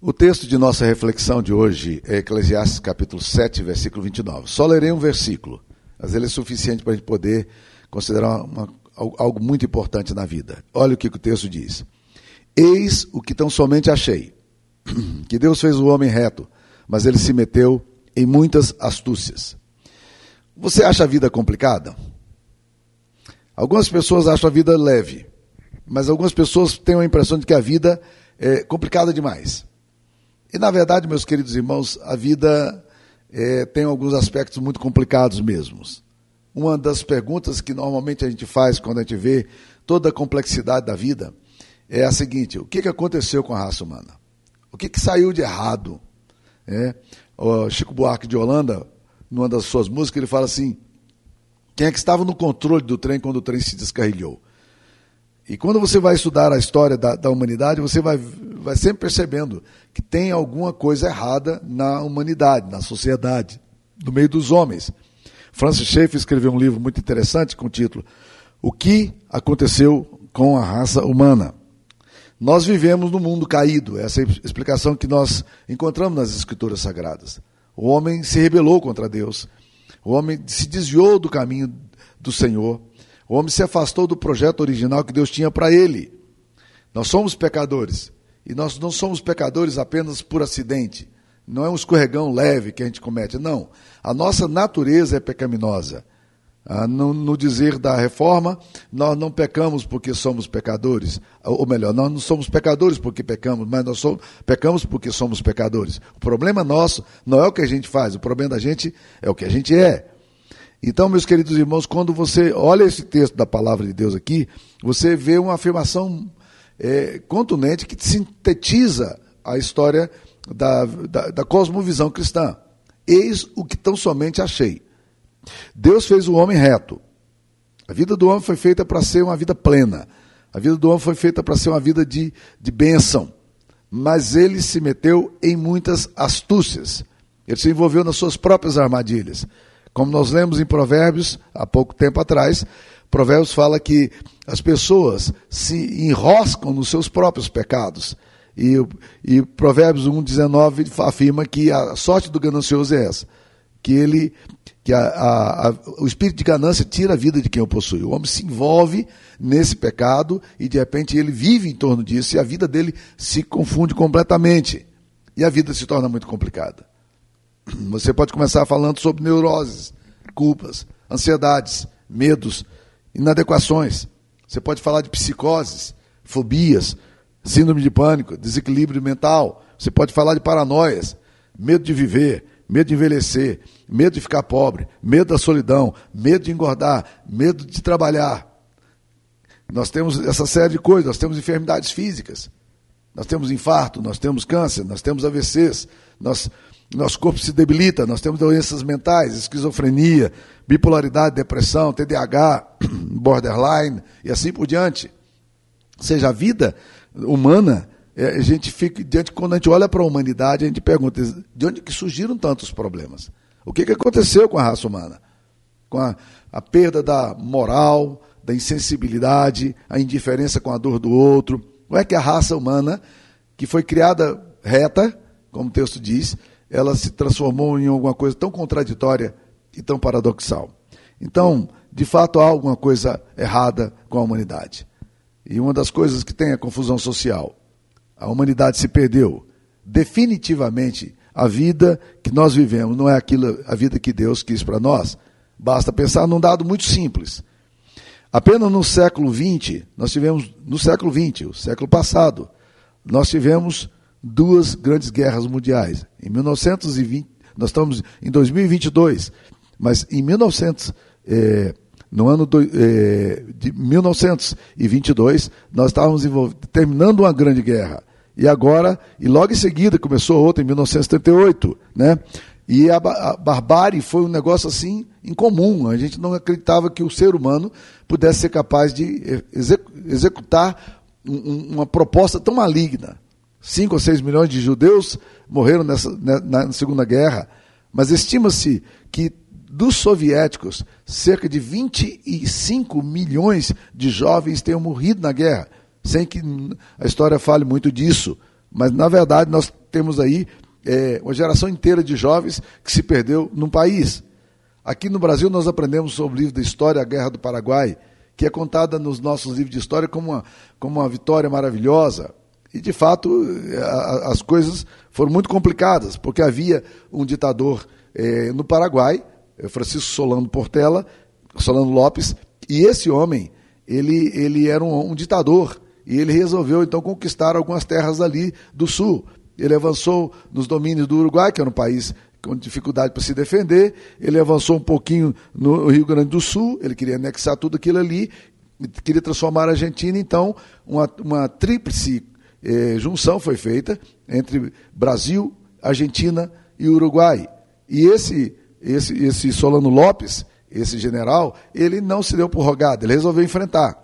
O texto de nossa reflexão de hoje é Eclesiastes capítulo 7, versículo 29. Só lerei um versículo, mas ele é suficiente para a gente poder considerar uma, algo muito importante na vida. Olha o que o texto diz. Eis o que tão somente achei, que Deus fez o homem reto, mas ele se meteu em muitas astúcias. Você acha a vida complicada? Algumas pessoas acham a vida leve, mas algumas pessoas têm a impressão de que a vida é complicada demais. E, na verdade, meus queridos irmãos, a vida é, tem alguns aspectos muito complicados mesmo. Uma das perguntas que normalmente a gente faz quando a gente vê toda a complexidade da vida é a seguinte: o que, que aconteceu com a raça humana? O que, que saiu de errado? É, Chico Buarque de Holanda, numa das suas músicas, ele fala assim: quem é que estava no controle do trem quando o trem se descarrilhou? E quando você vai estudar a história da, da, humanidade, você vai, vai sempre percebendo que tem alguma coisa errada na humanidade, na sociedade, no meio dos homens. Francis Schaeffer escreveu um livro muito interessante com o título O que aconteceu com a raça humana? Nós vivemos num mundo caído, essa é a explicação que nós encontramos nas escrituras sagradas. O homem se rebelou contra Deus, o homem se desviou do caminho do Senhor, o homem se afastou do projeto original que Deus tinha para ele. Nós somos pecadores. E nós não somos pecadores apenas por acidente. Não é um escorregão leve que a gente comete. Não. A nossa natureza é pecaminosa. Ah, no, dizer da reforma, nós não pecamos porque somos pecadores. Ou melhor, nós não somos pecadores porque pecamos, mas nós somos, pecamos porque somos pecadores. O problema nosso não é o que a gente faz, o problema da gente é o que a gente é. Então, meus queridos irmãos, quando você olha esse texto da palavra de Deus aqui, você vê uma afirmação é, contundente que sintetiza a história da, da, da cosmovisão cristã. Eis o que tão somente achei. Deus fez o homem reto. A vida do homem foi feita para ser uma vida plena. A vida do homem foi feita para ser uma vida de, de bênção. Mas ele se meteu em muitas astúcias. Ele se envolveu nas suas próprias armadilhas. Como nós lemos em Provérbios, há pouco tempo atrás, Provérbios fala que as pessoas se enroscam nos seus próprios pecados. E, e Provérbios 1,19 afirma que a sorte do ganancioso é essa, que ele, que a, a, a, o espírito de ganância tira a vida de quem o possui. O homem se envolve nesse pecado e de repente ele vive em torno disso e a vida dele se confunde completamente. E a vida se torna muito complicada. Você pode começar falando sobre neuroses, culpas, ansiedades, medos, inadequações. Você pode falar de psicoses, fobias, síndrome de pânico, desequilíbrio mental. Você pode falar de paranoias, medo de viver, medo de envelhecer, medo de ficar pobre, medo da solidão, medo de engordar, medo de trabalhar. Nós temos essa série de coisas, nós temos enfermidades físicas, nós temos infarto, nós temos câncer, nós temos AVCs, nós nosso corpo se debilita, nós temos doenças mentais, esquizofrenia, bipolaridade, depressão, TDAH, borderline e assim por diante. Seja, a vida humana, é, a gente fica diante, quando a gente olha para a humanidade, a gente pergunta de onde que surgiram tantos problemas? O que, que aconteceu com a raça humana? Com a, a perda da moral, da insensibilidade, a indiferença com a dor do outro. Não é que a raça humana, que foi criada reta, como o texto diz, ela se transformou em alguma coisa tão contraditória e tão paradoxal. Então, de fato, há alguma coisa errada com a humanidade. E uma das coisas que tem é a confusão social. A humanidade se perdeu. Definitivamente, a vida que nós vivemos não é aquilo, a vida que Deus quis para nós. Basta pensar num dado muito simples. Apenas no século XX, nós tivemos, no século XX, o século passado, nós tivemos duas grandes guerras mundiais. Em 1920, nós estamos em 2022, mas em 1900, é, no ano do, é, de 1922, nós estávamos terminando uma grande guerra. E agora, e logo em seguida começou outra em 1978, né? E a, a barbárie foi um negócio assim incomum. A gente não acreditava que o ser humano pudesse ser capaz de executar um, uma proposta tão maligna. 5 ou 6 milhões de judeus morreram nessa, né, na Segunda Guerra, mas estima-se que dos soviéticos, cerca de 25 milhões de jovens tenham morrido na guerra, sem que a história fale muito disso. Mas, na verdade, nós temos aí é, uma geração inteira de jovens que se perdeu num país. Aqui no Brasil, nós aprendemos sobre o livro da história, a Guerra do Paraguai, que é contada nos nossos livros de história como uma, como uma vitória maravilhosa. E, de fato, a, as coisas foram muito complicadas, porque havia um ditador é, no Paraguai, Francisco Solano Portela, Solano Lopes, e esse homem, ele, ele era um, um ditador, e ele resolveu então conquistar algumas terras ali do sul. Ele avançou nos domínios do Uruguai, que era um país com dificuldade para se defender. Ele avançou um pouquinho no Rio Grande do Sul, ele queria anexar tudo aquilo ali, queria transformar a Argentina. Então, uma, uma tríplice eh, junção foi feita entre Brasil, Argentina e Uruguai. E esse, esse, esse Solano Lopes, esse general, ele não se deu por rogado, ele resolveu enfrentar.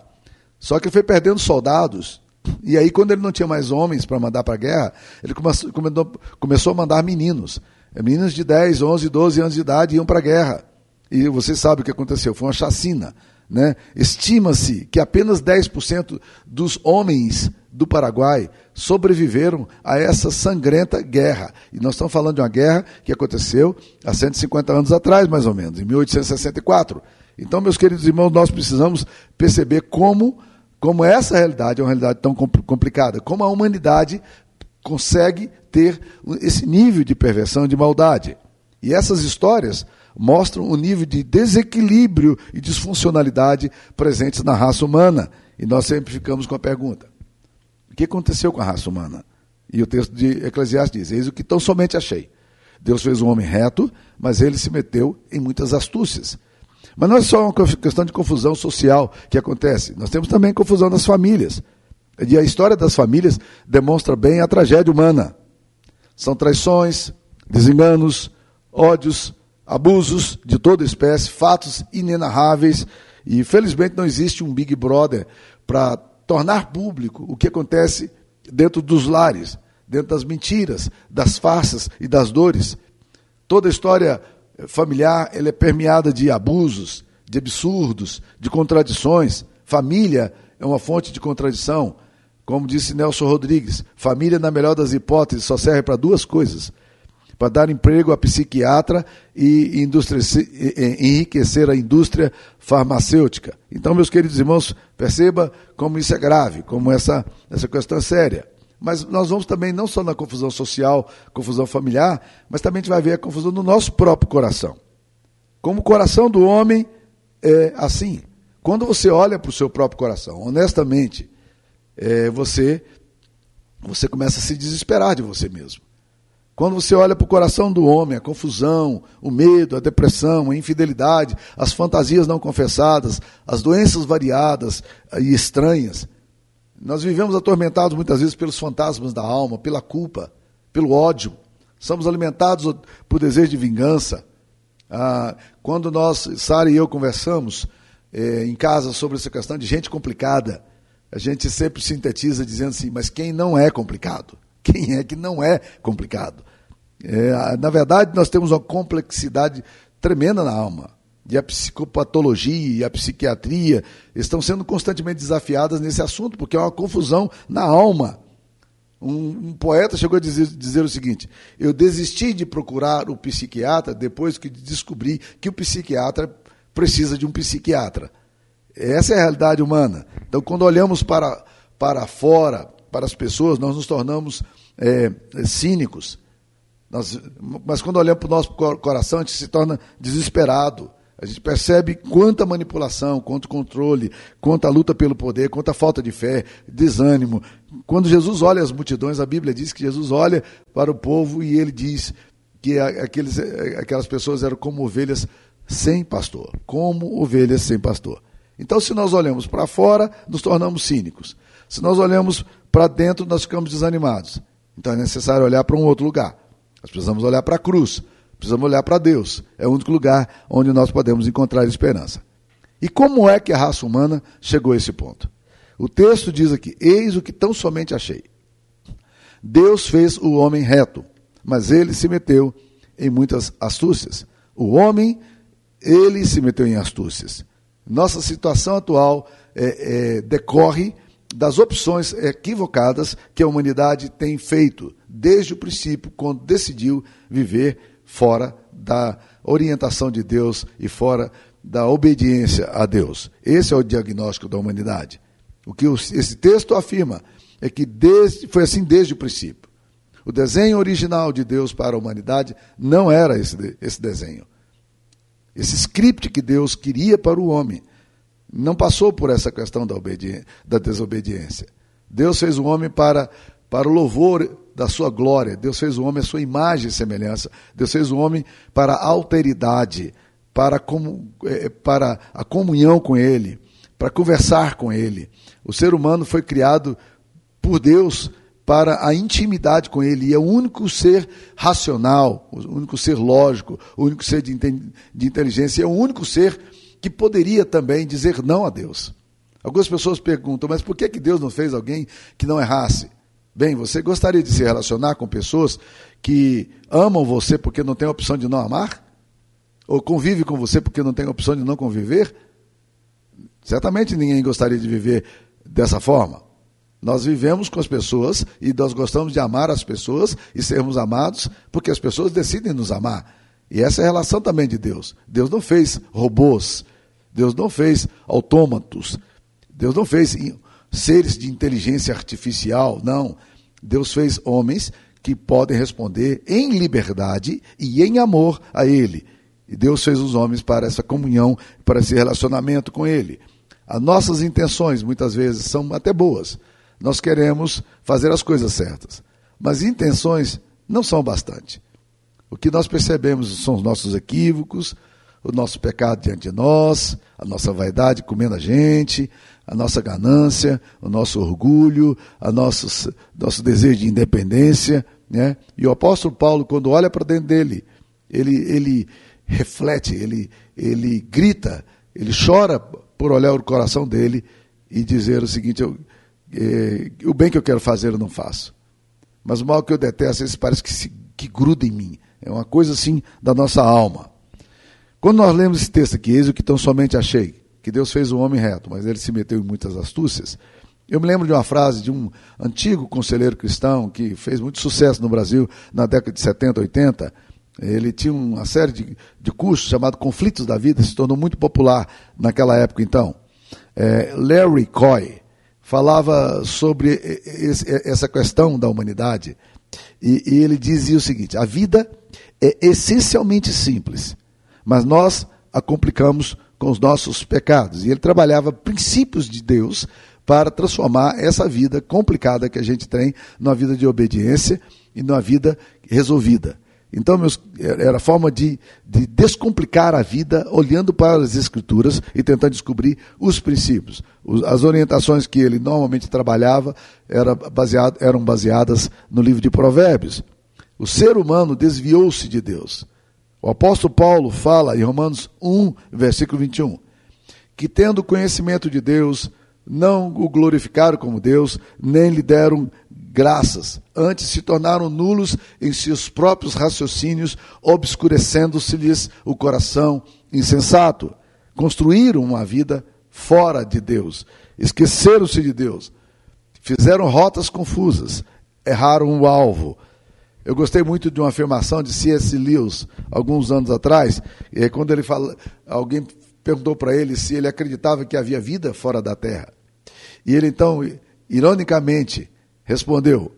Só que ele foi perdendo soldados e aí, quando ele não tinha mais homens para mandar para a guerra, ele começou, a mandar meninos. É, meninos de 10, 11, 12 anos de idade iam para a guerra. E você sabe o que aconteceu? Foi uma chacina. Né? Estima-se que apenas 10% dos homens do Paraguai sobreviveram a essa sangrenta guerra. E nós estamos falando de uma guerra que aconteceu há 150 anos atrás, mais ou menos, em 1864. Então, meus queridos irmãos, nós precisamos perceber como como essa realidade é uma realidade tão complicada, como a humanidade consegue ter esse nível de perversão, de maldade. E essas histórias mostram o nível de desequilíbrio e disfuncionalidade presentes na raça humana. E nós sempre ficamos com a pergunta: o que aconteceu com a raça humana? E o texto de Eclesiastes diz: Eis o que tão somente achei. Deus fez um homem reto, mas ele se meteu em muitas astúcias. Mas não é só uma questão de confusão social que acontece, nós temos também confusão das famílias. E a história das famílias demonstra bem a tragédia humana. São traições, desenganos, ódios, abusos de toda espécie, fatos inenarráveis. E felizmente não existe um Big Brother para tornar público o que acontece dentro dos lares, dentro das mentiras, das farsas e das dores. Toda a história familiar ela é permeada de abusos, de absurdos, de contradições. Família é uma fonte de contradição. Como disse Nelson Rodrigues, família, na melhor das hipóteses, só serve para duas coisas: para dar emprego a psiquiatra e enriquecer a indústria farmacêutica. Então, meus queridos irmãos, perceba como isso é grave, como essa, essa questão é séria. Mas nós vamos também, não só na confusão social, confusão familiar, mas também a gente vai ver a confusão no nosso próprio coração. Como o coração do homem é assim. Quando você olha para o seu próprio coração, honestamente, é, você, você começa a se desesperar de você mesmo. Quando você olha para o coração do homem, a confusão, o medo, a depressão, a infidelidade, as fantasias não confessadas, as doenças variadas e estranhas, nós vivemos atormentados muitas vezes pelos fantasmas da alma, pela culpa, pelo ódio. Somos alimentados por desejo de vingança. Ah, quando nós, Sara e eu, conversamos eh, em casa sobre essa questão de gente complicada, a gente sempre sintetiza dizendo assim: mas quem não é complicado? Quem é que não é complicado? É, na verdade, nós temos uma complexidade tremenda na alma e a psicopatologia e a psiquiatria estão sendo constantemente desafiadas nesse assunto, porque é uma confusão na alma. Um, um poeta chegou a dizer, dizer, o seguinte: Eu desisti de procurar o psiquiatra depois que descobri que o psiquiatra precisa de um psiquiatra. Essa é a realidade humana. Então, quando olhamos para, para fora, para as pessoas, nós nos tornamos é, cínicos. Nós, mas quando olhamos para o nosso coração, a gente se torna desesperado. A gente percebe quanta manipulação, quanto controle, quanta luta pelo poder, quanta falta de fé, desânimo. Quando Jesus olha as multidões, a Bíblia diz que Jesus olha para o povo e ele diz que aqueles, aquelas pessoas eram como ovelhas sem pastor, como ovelhas sem pastor. Então, se nós olhamos para fora, nos tornamos cínicos. Se nós olhamos para dentro, nós ficamos desanimados. Então é necessário olhar para um outro lugar. Nós precisamos olhar para a cruz. Precisamos olhar para Deus. É o único lugar onde nós podemos encontrar esperança. E como é que a raça humana chegou a esse ponto? O texto diz aqui: Eis o que tão somente achei. Deus fez o homem reto, mas ele se meteu em muitas astúcias. O homem, ele se meteu em astúcias. Nossa situação atual é, é, decorre das opções equivocadas que a humanidade tem feito desde o princípio, quando decidiu viver fora da orientação de Deus e fora da obediência a Deus. Esse é o diagnóstico da humanidade. O que esse texto afirma é que desde, foi assim desde o princípio. O desenho original de Deus para a humanidade não era esse, esse desenho. Esse script que Deus queria para o homem não passou por essa questão da, da desobediência. Deus fez o homem para, para o louvor da sua glória. Deus fez o homem a sua imagem e semelhança. Deus fez o homem para a alteridade, para, como, é, para a comunhão com Ele, para conversar com Ele. O ser humano foi criado por Deus para a intimidade com Ele. E é o único ser racional, o único ser lógico, o único ser de, de inteligência, é o único ser que poderia também dizer não a Deus. Algumas pessoas perguntam, mas por que, que Deus não fez alguém que não errasse? Bem, você gostaria de se relacionar com pessoas que amam você porque não tem opção de não amar? Ou convive com você porque não tem opção de não conviver? Certamente ninguém gostaria de viver dessa forma. Nós vivemos com as pessoas e nós gostamos de amar as pessoas e sermos amados porque as pessoas decidem nos amar. E essa é a relação também de Deus. Deus não fez robôs, Deus não fez autômatos, Deus não fez seres de inteligência artificial, não. Deus fez homens que podem responder em liberdade e em amor a Ele. E Deus fez os homens para essa comunhão, para esse relacionamento com Ele. As nossas intenções muitas vezes são até boas. Nós queremos fazer as coisas certas. Mas intenções não são bastante. O que nós percebemos são os nossos equívocos, o nosso pecado diante de nós, a nossa vaidade comendo a gente, a nossa ganância, o nosso orgulho, a nosso, nosso desejo de independência. Né? E o apóstolo Paulo, quando olha para dentro dele, ele, ele reflete, ele, ele grita, ele chora por olhar o coração dele e dizer o seguinte: eu, é, o bem que eu quero fazer eu não faço, mas o mal que eu detesto, esse parece que, se, que gruda em mim. É uma coisa assim da nossa alma. Quando nós lemos esse texto aqui, eis o que tão somente achei, que Deus fez o homem reto, mas ele se meteu em muitas astúcias. Eu me lembro de uma frase de um antigo conselheiro cristão que fez muito sucesso no Brasil na década de 70, 80. Ele tinha uma série de, de cursos chamado Conflitos da Vida, se tornou muito popular naquela época então. É, Larry Coy falava sobre esse, essa questão da humanidade e, e ele dizia o seguinte: a vida é essencialmente simples, mas nós a complicamos com os nossos pecados. E ele trabalhava princípios de Deus para transformar essa vida complicada que a gente tem numa vida de obediência e numa vida resolvida. Então, meus, era a forma de, de descomplicar a vida olhando para as Escrituras e tentando descobrir os princípios. As orientações que ele normalmente trabalhava era baseado, eram baseadas no livro de Provérbios. O ser humano desviou-se de Deus. O apóstolo Paulo fala em Romanos 1, versículo 21, que tendo conhecimento de Deus, não o glorificaram como Deus, nem lhe deram graças, antes se tornaram nulos em seus próprios raciocínios, obscurecendo-se-lhes o coração insensato. Construíram uma vida fora de Deus, esqueceram-se de Deus, fizeram rotas confusas, erraram o alvo, eu gostei muito de uma afirmação de C.S. Lewis, alguns anos atrás, quando ele fala, alguém perguntou para ele se ele acreditava que havia vida fora da Terra. E ele então, ironicamente, respondeu: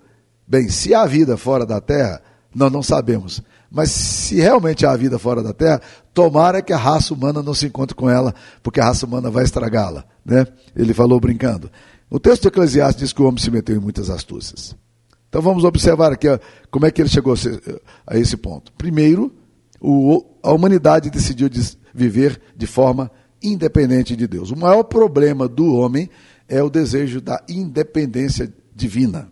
Bem, se há vida fora da Terra, nós não sabemos. Mas se realmente há vida fora da Terra, tomara que a raça humana não se encontre com ela, porque a raça humana vai estragá-la. Né? Ele falou brincando. O texto de Eclesiastes diz que o homem se meteu em muitas astúcias. Então vamos observar aqui como é que ele chegou a esse ponto. Primeiro, o, a humanidade decidiu viver de forma independente de Deus. O maior problema do homem é o desejo da independência divina.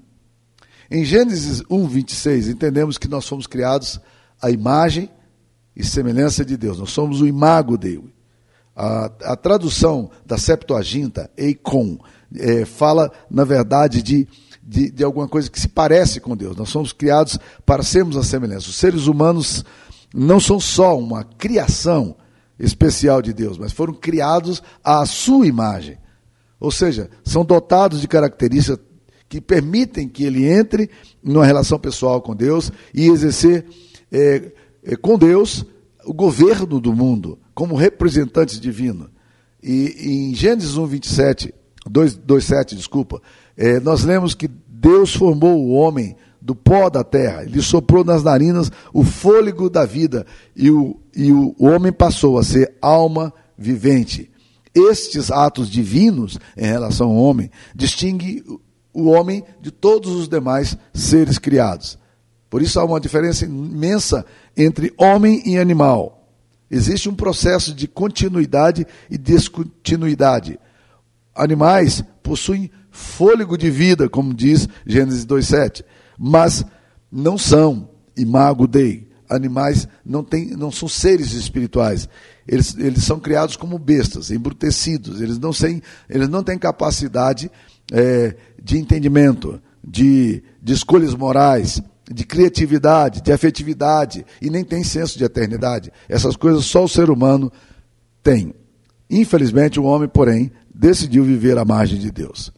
Em Gênesis 1, 26, entendemos que nós fomos criados à imagem e semelhança de Deus. Nós somos o imago dele. A, a tradução da Septuaginta, Eikon, é, fala, na verdade, de de, de alguma coisa que se parece com Deus. Nós somos criados para sermos a semelhança. Os seres humanos não são só uma criação especial de Deus, mas foram criados à sua imagem. Ou seja, são dotados de características que permitem que ele entre numa relação pessoal com Deus e exercer é, é, com Deus o governo do mundo, como representantes divinos. E, em Gênesis 1, 27, 2, 2 7, desculpa, é, nós lemos que Deus formou o homem do pó da terra, ele soprou nas narinas o fôlego da vida e o, e o, homem passou a ser alma vivente. Estes atos divinos em relação ao homem distinguem o homem de todos os demais seres criados. Por isso há uma diferença imensa entre homem e animal. Existe um processo de continuidade e descontinuidade. Animais possuem fôlego de vida, como diz Gênesis 2,7 mas não são imago dei. Animais não, tem, não são seres espirituais. Eles, eles são criados como bestas, embrutecidos. Eles não, têm, eles não têm capacidade é, de entendimento, de, de escolhas morais, de criatividade, de afetividade, e nem tem senso de eternidade. Essas coisas só o ser humano tem. Infelizmente, o homem, porém, decidiu viver à margem de Deus.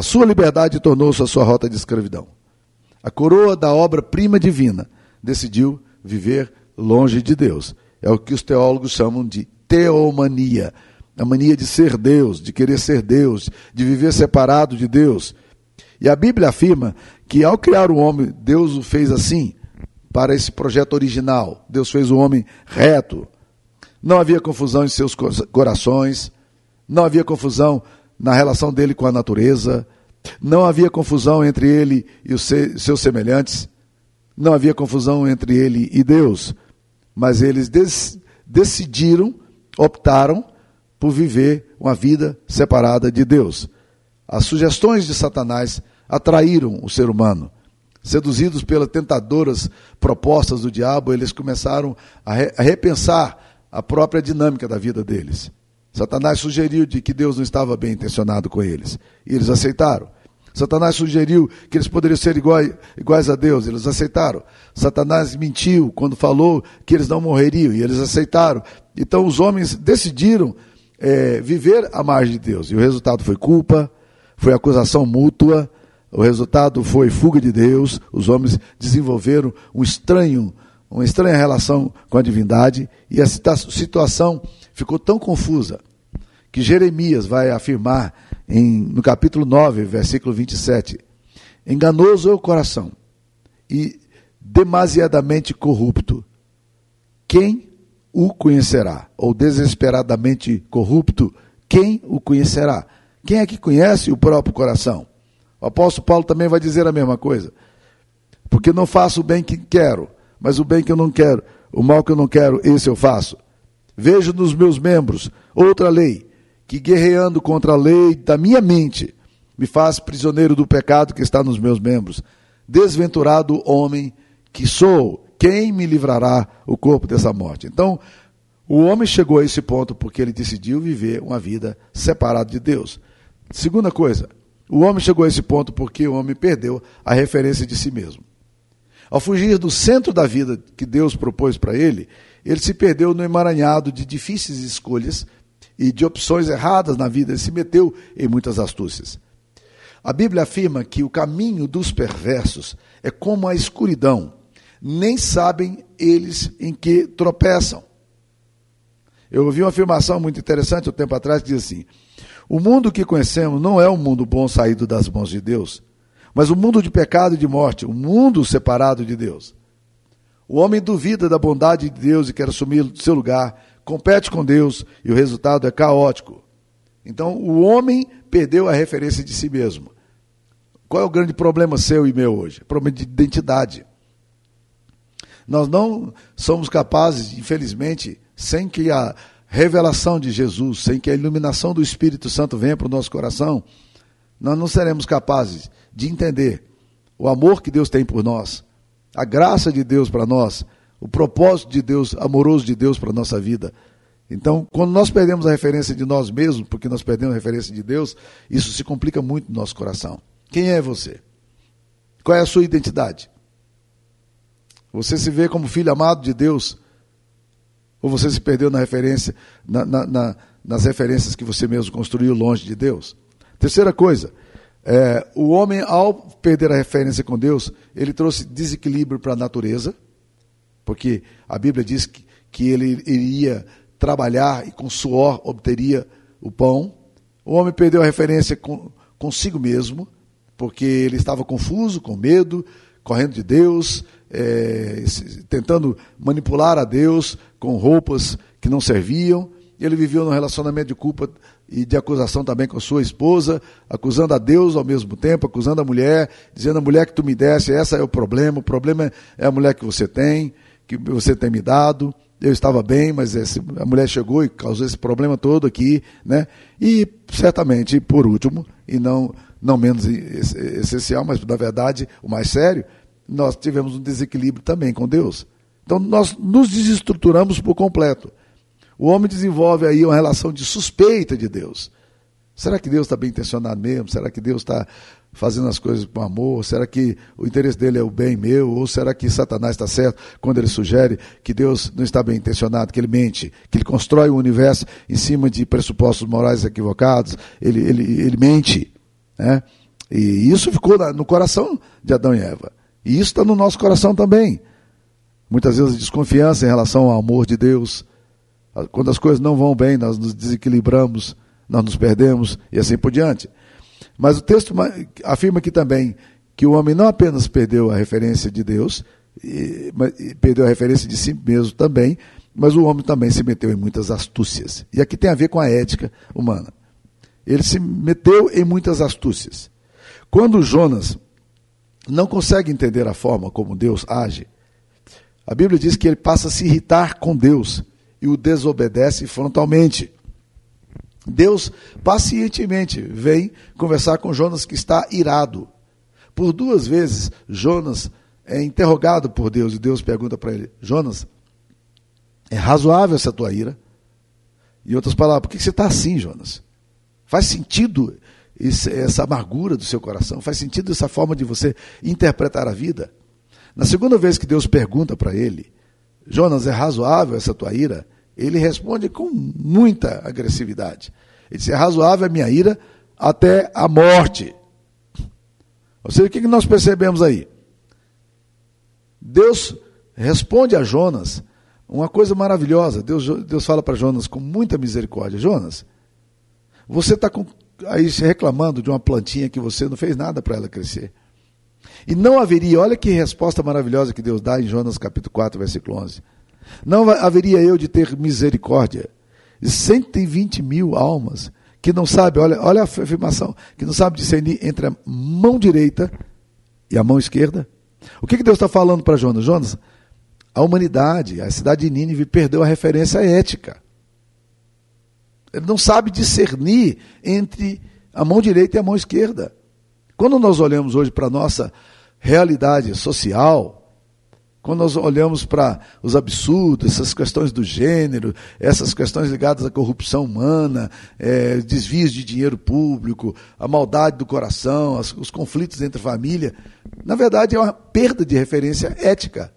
A sua liberdade tornou-se a sua rota de escravidão a coroa da obra-prima divina, decidiu viver longe de Deus. É o que os teólogos chamam de teomania a mania de ser Deus, de querer ser Deus, de viver separado de Deus. E a Bíblia afirma que ao criar o homem, Deus o fez assim, para esse projeto original. Deus fez o homem reto. Não havia confusão em seus corações, não havia confusão na relação dele com a natureza, não havia confusão entre ele e os seus semelhantes, não havia confusão entre ele e Deus, mas eles decidiram, optaram por viver uma vida separada de Deus. As sugestões de Satanás atraíram o ser humano. Seduzidos pelas tentadoras propostas do diabo, eles começaram a, re a repensar a própria dinâmica da vida deles. Satanás sugeriu de que Deus não estava bem intencionado com eles. E eles aceitaram. Satanás sugeriu que eles poderiam ser iguais, iguais a Deus, eles aceitaram. Satanás mentiu quando falou que eles não morreriam, e eles aceitaram. Então os homens decidiram é, viver à margem de Deus, e o resultado foi culpa, foi acusação mútua, o resultado foi fuga de Deus, os homens desenvolveram um estranho, uma estranha relação com a divindade, e a situação ficou tão confusa que Jeremias vai afirmar em, no capítulo 9, versículo 27. Enganoso é o coração e demasiadamente corrupto. Quem o conhecerá? Ou desesperadamente corrupto, quem o conhecerá? Quem é que conhece o próprio coração? O apóstolo Paulo também vai dizer a mesma coisa. Porque não faço o bem que quero, mas o bem que eu não quero, o mal que eu não quero, esse eu faço. Vejo nos meus membros outra lei, que guerreando contra a lei da minha mente me faz prisioneiro do pecado que está nos meus membros. Desventurado homem que sou, quem me livrará o corpo dessa morte? Então, o homem chegou a esse ponto porque ele decidiu viver uma vida separada de Deus. Segunda coisa, o homem chegou a esse ponto porque o homem perdeu a referência de si mesmo. Ao fugir do centro da vida que Deus propôs para ele, ele se perdeu no emaranhado de difíceis escolhas e de opções erradas na vida, ele se meteu em muitas astúcias. A Bíblia afirma que o caminho dos perversos é como a escuridão, nem sabem eles em que tropeçam. Eu ouvi uma afirmação muito interessante um tempo atrás que diz assim: O mundo que conhecemos não é um mundo bom saído das mãos de Deus, mas um mundo de pecado e de morte, um mundo separado de Deus. O homem duvida da bondade de Deus e quer assumir seu lugar compete com Deus e o resultado é caótico. Então, o homem perdeu a referência de si mesmo. Qual é o grande problema seu e meu hoje? Problema de identidade. Nós não somos capazes, infelizmente, sem que a revelação de Jesus, sem que a iluminação do Espírito Santo venha para o nosso coração, nós não seremos capazes de entender o amor que Deus tem por nós, a graça de Deus para nós, o propósito de Deus, amoroso de Deus para a nossa vida. Então, quando nós perdemos a referência de nós mesmos, porque nós perdemos a referência de Deus, isso se complica muito no nosso coração. Quem é você? Qual é a sua identidade? Você se vê como filho amado de Deus? Ou você se perdeu na referência, na, na, na, nas referências que você mesmo construiu longe de Deus? Terceira coisa, é, o homem, ao perder a referência com Deus, ele trouxe desequilíbrio para a natureza, porque a Bíblia diz que, que ele iria trabalhar e com suor obteria o pão. O homem perdeu a referência com, consigo mesmo, porque ele estava confuso, com medo, correndo de Deus, é, tentando manipular a Deus com roupas que não serviam. Ele viveu num relacionamento de culpa e de acusação também com sua esposa, acusando a Deus ao mesmo tempo, acusando a mulher, dizendo a mulher que tu me desse, essa é o problema, o problema é a mulher que você tem, que você tem me dado. Eu estava bem, mas esse, a mulher chegou e causou esse problema todo aqui, né? E certamente, por último, e não não menos essencial, mas na verdade o mais sério, nós tivemos um desequilíbrio também com Deus. Então nós nos desestruturamos por completo. O homem desenvolve aí uma relação de suspeita de Deus. Será que Deus está bem intencionado mesmo? Será que Deus está fazendo as coisas com amor? Será que o interesse dele é o bem meu? Ou será que Satanás está certo quando ele sugere que Deus não está bem intencionado, que ele mente, que ele constrói o universo em cima de pressupostos morais equivocados? Ele, ele, ele mente. Né? E isso ficou no coração de Adão e Eva. E isso está no nosso coração também. Muitas vezes desconfiança em relação ao amor de Deus. Quando as coisas não vão bem, nós nos desequilibramos, nós nos perdemos e assim por diante. Mas o texto afirma aqui também que o homem não apenas perdeu a referência de Deus, e, perdeu a referência de si mesmo também, mas o homem também se meteu em muitas astúcias. E aqui tem a ver com a ética humana. Ele se meteu em muitas astúcias. Quando Jonas não consegue entender a forma como Deus age, a Bíblia diz que ele passa a se irritar com Deus e o desobedece frontalmente. Deus pacientemente vem conversar com Jonas que está irado. Por duas vezes, Jonas é interrogado por Deus e Deus pergunta para ele: Jonas, é razoável essa tua ira? Em outras palavras, por que você está assim, Jonas? Faz sentido essa amargura do seu coração? Faz sentido essa forma de você interpretar a vida? Na segunda vez que Deus pergunta para ele, Jonas, é razoável essa tua ira? Ele responde com muita agressividade. Ele diz: é razoável a minha ira até a morte. Ou seja, o que nós percebemos aí? Deus responde a Jonas uma coisa maravilhosa. Deus, Deus fala para Jonas com muita misericórdia: Jonas, você está aí reclamando de uma plantinha que você não fez nada para ela crescer. E não haveria, olha que resposta maravilhosa que Deus dá em Jonas capítulo 4, versículo 11. Não haveria eu de ter misericórdia de 120 mil almas que não sabe, olha, olha a afirmação, que não sabe discernir entre a mão direita e a mão esquerda. O que, que Deus está falando para Jonas? Jonas, a humanidade, a cidade de Nínive perdeu a referência ética. Ele não sabe discernir entre a mão direita e a mão esquerda. Quando nós olhamos hoje para a nossa realidade social, quando nós olhamos para os absurdos, essas questões do gênero, essas questões ligadas à corrupção humana, é, desvios de dinheiro público, a maldade do coração, as, os conflitos entre família, na verdade é uma perda de referência ética.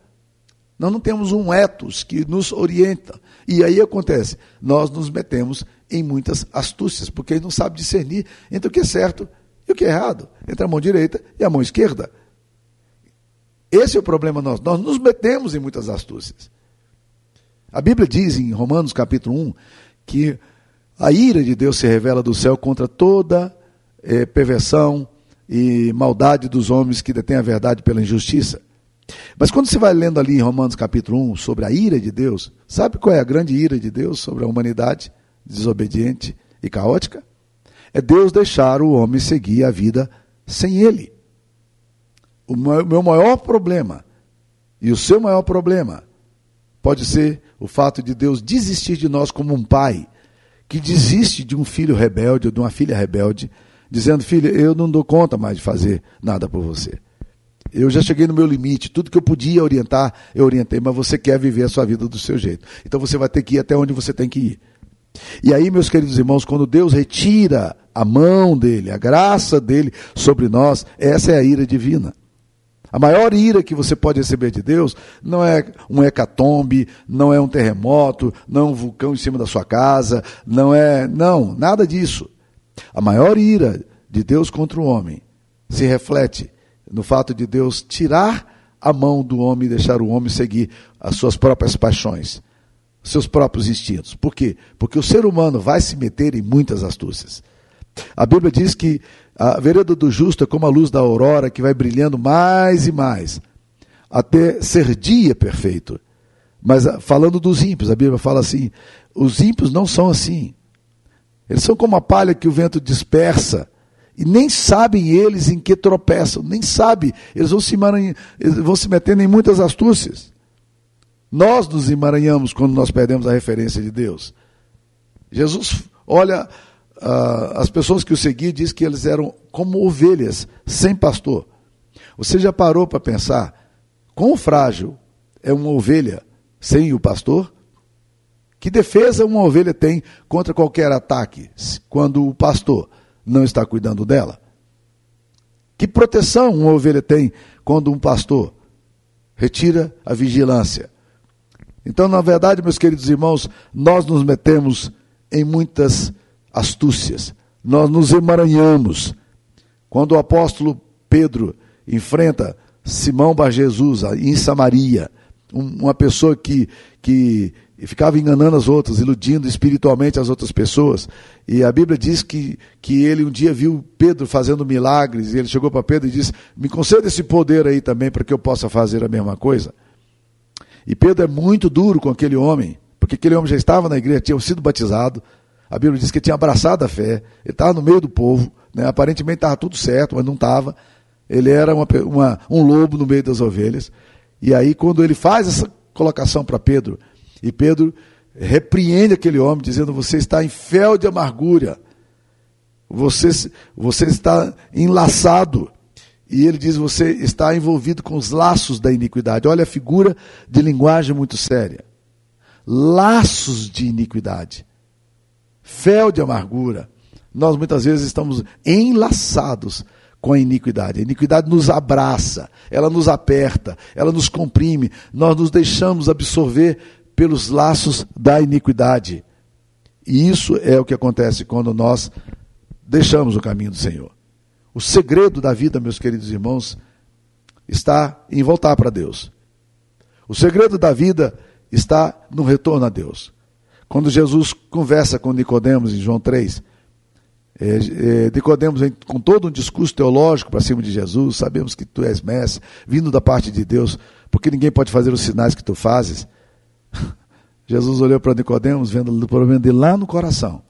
Nós não temos um ethos que nos orienta. E aí acontece, nós nos metemos em muitas astúcias, porque não sabe discernir entre o que é certo e o que é errado, entre a mão direita e a mão esquerda. Esse é o problema nosso. Nós nos metemos em muitas astúcias. A Bíblia diz em Romanos capítulo 1 que a ira de Deus se revela do céu contra toda eh, perversão e maldade dos homens que detêm a verdade pela injustiça. Mas quando você vai lendo ali em Romanos capítulo 1 sobre a ira de Deus, sabe qual é a grande ira de Deus sobre a humanidade desobediente e caótica? É Deus deixar o homem seguir a vida sem ele. O meu maior problema e o seu maior problema pode ser o fato de Deus desistir de nós como um pai que desiste de um filho rebelde ou de uma filha rebelde, dizendo: Filha, eu não dou conta mais de fazer nada por você. Eu já cheguei no meu limite, tudo que eu podia orientar, eu orientei, mas você quer viver a sua vida do seu jeito. Então você vai ter que ir até onde você tem que ir. E aí, meus queridos irmãos, quando Deus retira a mão dele, a graça dele sobre nós, essa é a ira divina. A maior ira que você pode receber de Deus não é um hecatombe, não é um terremoto, não é um vulcão em cima da sua casa, não é. Não, nada disso. A maior ira de Deus contra o homem se reflete no fato de Deus tirar a mão do homem e deixar o homem seguir as suas próprias paixões, seus próprios instintos. Por quê? Porque o ser humano vai se meter em muitas astúcias. A Bíblia diz que a vereda do justo é como a luz da aurora que vai brilhando mais e mais, até ser dia perfeito. Mas ah, falando dos ímpios, a Bíblia fala assim: os ímpios não são assim. Eles são como a palha que o vento dispersa. E nem sabem eles em que tropeçam, nem sabem. Eles vão se, eles vão se metendo em muitas astúcias. Nós nos emaranhamos quando nós perdemos a referência de Deus. Jesus olha uh, as pessoas que o seguiam diz que eles eram como ovelhas, sem pastor. Você já parou para pensar quão frágil é uma ovelha sem o pastor? Que defesa uma ovelha tem contra qualquer ataque quando o pastor não está cuidando dela? Que proteção uma ovelha tem quando um pastor retira a vigilância? Então, na verdade, meus queridos irmãos, nós nos metemos em muitas astúcias, nós nos emaranhamos. Quando o apóstolo Pedro enfrenta Simão Bar Jesus em Samaria, uma pessoa que, que ficava enganando as outras, iludindo espiritualmente as outras pessoas. E a Bíblia diz que, que ele um dia viu Pedro fazendo milagres, e ele chegou para Pedro e disse: Me conceda esse poder aí também para que eu possa fazer a mesma coisa. E Pedro é muito duro com aquele homem, porque aquele homem já estava na igreja, tinha sido batizado, a Bíblia diz que ele tinha abraçado a fé, ele estava no meio do povo, né? aparentemente estava tudo certo, mas não estava. Ele era uma, uma, um lobo no meio das ovelhas. E aí, quando ele faz essa colocação para Pedro, e Pedro repreende aquele homem, dizendo: Você está em fel de amargura, você, você está enlaçado. E ele diz: Você está envolvido com os laços da iniquidade. Olha a figura de linguagem muito séria. Laços de iniquidade fel de amargura. Nós muitas vezes estamos enlaçados com a iniquidade. A iniquidade nos abraça, ela nos aperta, ela nos comprime, nós nos deixamos absorver pelos laços da iniquidade. E isso é o que acontece quando nós deixamos o caminho do Senhor. O segredo da vida, meus queridos irmãos, está em voltar para Deus. O segredo da vida está no retorno a Deus. Quando Jesus conversa com Nicodemos em João 3, é, é, Nicodemos com todo um discurso teológico para cima de Jesus, sabemos que tu és mestre, vindo da parte de Deus, porque ninguém pode fazer os sinais que tu fazes. Jesus olhou para Nicodemos, vendo o problema dele lá no coração,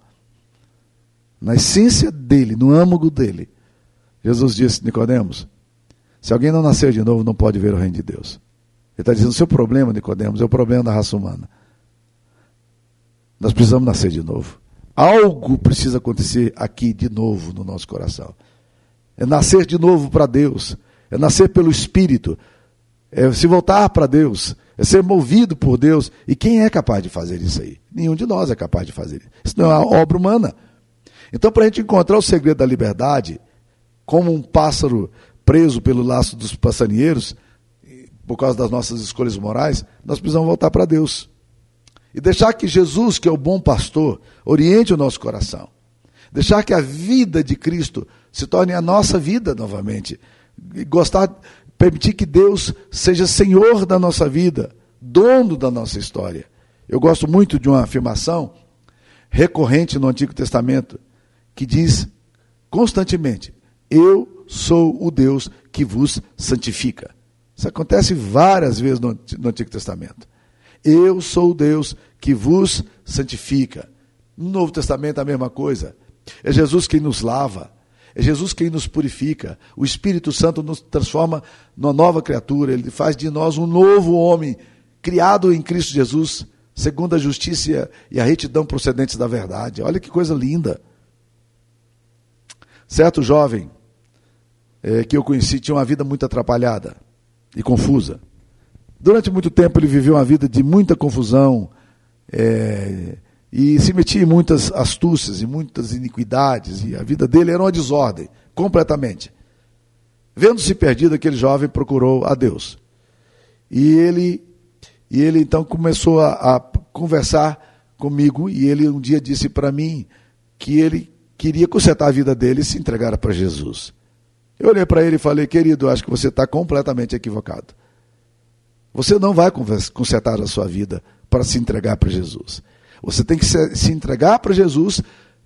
na essência dele, no âmago dele. Jesus disse, Nicodemos, se alguém não nascer de novo, não pode ver o reino de Deus. Ele está dizendo, o seu problema, Nicodemos, é o problema da raça humana. Nós precisamos nascer de novo. Algo precisa acontecer aqui de novo no nosso coração. É nascer de novo para Deus. É nascer pelo Espírito. É se voltar para Deus. É ser movido por Deus. E quem é capaz de fazer isso aí? Nenhum de nós é capaz de fazer isso. Isso não é uma obra humana. Então, para a gente encontrar o segredo da liberdade, como um pássaro preso pelo laço dos passarinheiros, por causa das nossas escolhas morais, nós precisamos voltar para Deus. E deixar que Jesus, que é o bom pastor, oriente o nosso coração. Deixar que a vida de Cristo se torne a nossa vida novamente. E gostar, permitir que Deus seja Senhor da nossa vida, dono da nossa história. Eu gosto muito de uma afirmação recorrente no Antigo Testamento que diz constantemente: Eu sou o Deus que vos santifica. Isso acontece várias vezes no, no Antigo Testamento. Eu sou o Deus que vos santifica. No Novo Testamento a mesma coisa. É Jesus quem nos lava. É Jesus quem nos purifica. O Espírito Santo nos transforma numa nova criatura. Ele faz de nós um novo homem, criado em Cristo Jesus, segundo a justiça e a retidão procedentes da verdade. Olha que coisa linda. Certo jovem é, que eu conheci tinha uma vida muito atrapalhada e confusa. Durante muito tempo ele viveu uma vida de muita confusão é, e se metia em muitas astúcias e muitas iniquidades, e a vida dele era uma desordem, completamente. Vendo-se perdido, aquele jovem procurou a Deus. E ele, e ele então começou a, a conversar comigo, e ele um dia disse para mim que ele queria consertar a vida dele e se entregar para Jesus. Eu olhei para ele e falei, querido, acho que você está completamente equivocado. Você não vai consertar a sua vida para se entregar para Jesus. Você tem que se entregar para Jesus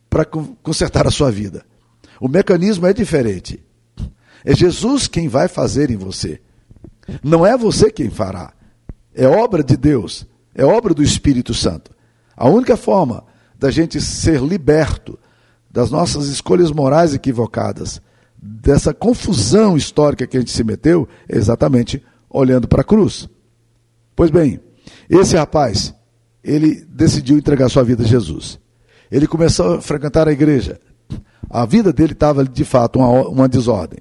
para consertar a sua vida. O mecanismo é diferente. É Jesus quem vai fazer em você. Não é você quem fará. É obra de Deus. É obra do Espírito Santo. A única forma da gente ser liberto das nossas escolhas morais equivocadas, dessa confusão histórica que a gente se meteu, é exatamente olhando para a cruz. Pois bem, esse rapaz, ele decidiu entregar sua vida a Jesus. Ele começou a frequentar a igreja. A vida dele estava, de fato, uma, uma desordem.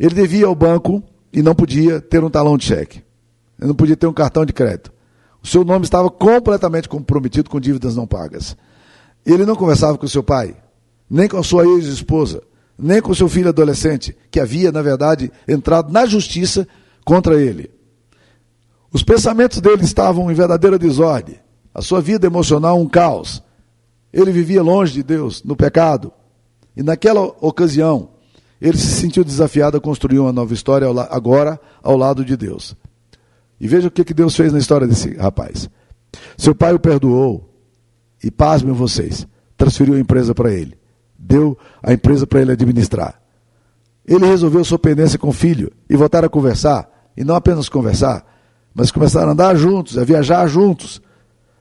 Ele devia ao banco e não podia ter um talão de cheque. Ele não podia ter um cartão de crédito. O seu nome estava completamente comprometido com dívidas não pagas. Ele não conversava com seu pai, nem com a sua ex-esposa, nem com seu filho adolescente, que havia, na verdade, entrado na justiça contra ele. Os pensamentos dele estavam em verdadeira desordem, a sua vida emocional um caos. Ele vivia longe de Deus, no pecado. E naquela ocasião, ele se sentiu desafiado a construir uma nova história agora ao lado de Deus. E veja o que Deus fez na história desse rapaz. Seu pai o perdoou, e pasmem vocês, transferiu a empresa para ele. Deu a empresa para ele administrar. Ele resolveu sua pendência com o filho e voltar a conversar, e não apenas conversar, mas começaram a andar juntos, a viajar juntos.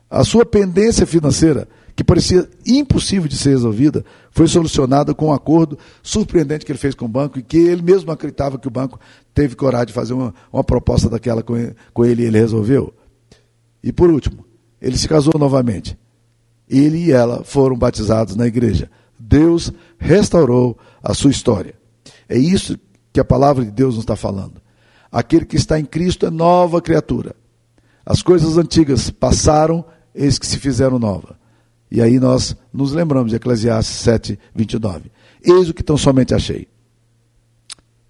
A sua pendência financeira, que parecia impossível de ser resolvida, foi solucionada com um acordo surpreendente que ele fez com o banco e que ele mesmo acreditava que o banco teve coragem de fazer uma, uma proposta daquela com ele, com ele e ele resolveu. E por último, ele se casou novamente. Ele e ela foram batizados na igreja. Deus restaurou a sua história. É isso que a palavra de Deus nos está falando. Aquele que está em Cristo é nova criatura. As coisas antigas passaram, eis que se fizeram nova. E aí nós nos lembramos de Eclesiastes 7, 29. Eis o que tão somente achei.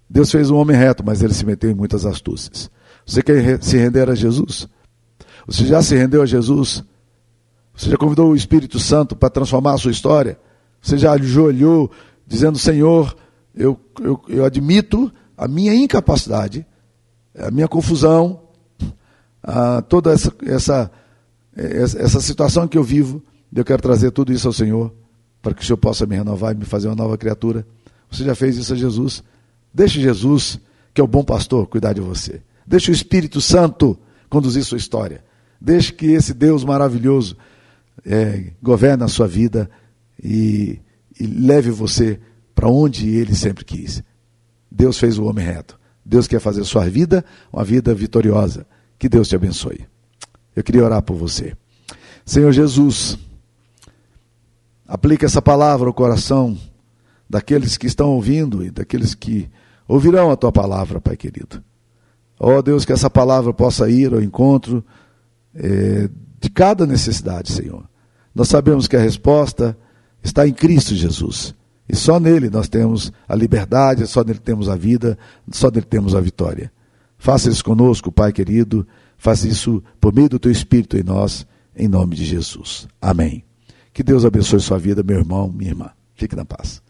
Deus fez um homem reto, mas ele se meteu em muitas astúcias. Você quer se render a Jesus? Você já se rendeu a Jesus? Você já convidou o Espírito Santo para transformar a sua história? Você já ajoelhou dizendo, Senhor, eu, eu, eu admito a minha incapacidade a minha confusão, a toda essa, essa, essa situação que eu vivo, eu quero trazer tudo isso ao Senhor, para que o Senhor possa me renovar e me fazer uma nova criatura. Você já fez isso a Jesus? Deixe Jesus, que é o bom pastor, cuidar de você. Deixe o Espírito Santo conduzir sua história. Deixe que esse Deus maravilhoso é, governe a sua vida e, e leve você para onde ele sempre quis. Deus fez o homem reto. Deus quer fazer sua vida uma vida vitoriosa. Que Deus te abençoe. Eu queria orar por você. Senhor Jesus, aplica essa palavra ao coração daqueles que estão ouvindo e daqueles que ouvirão a tua palavra, Pai querido. Ó oh, Deus, que essa palavra possa ir ao encontro é, de cada necessidade, Senhor. Nós sabemos que a resposta está em Cristo Jesus. E só nele nós temos a liberdade, só nele temos a vida, só nele temos a vitória. Faça isso conosco, Pai querido. Faça isso por meio do teu Espírito em nós, em nome de Jesus. Amém. Que Deus abençoe sua vida, meu irmão, minha irmã. Fique na paz.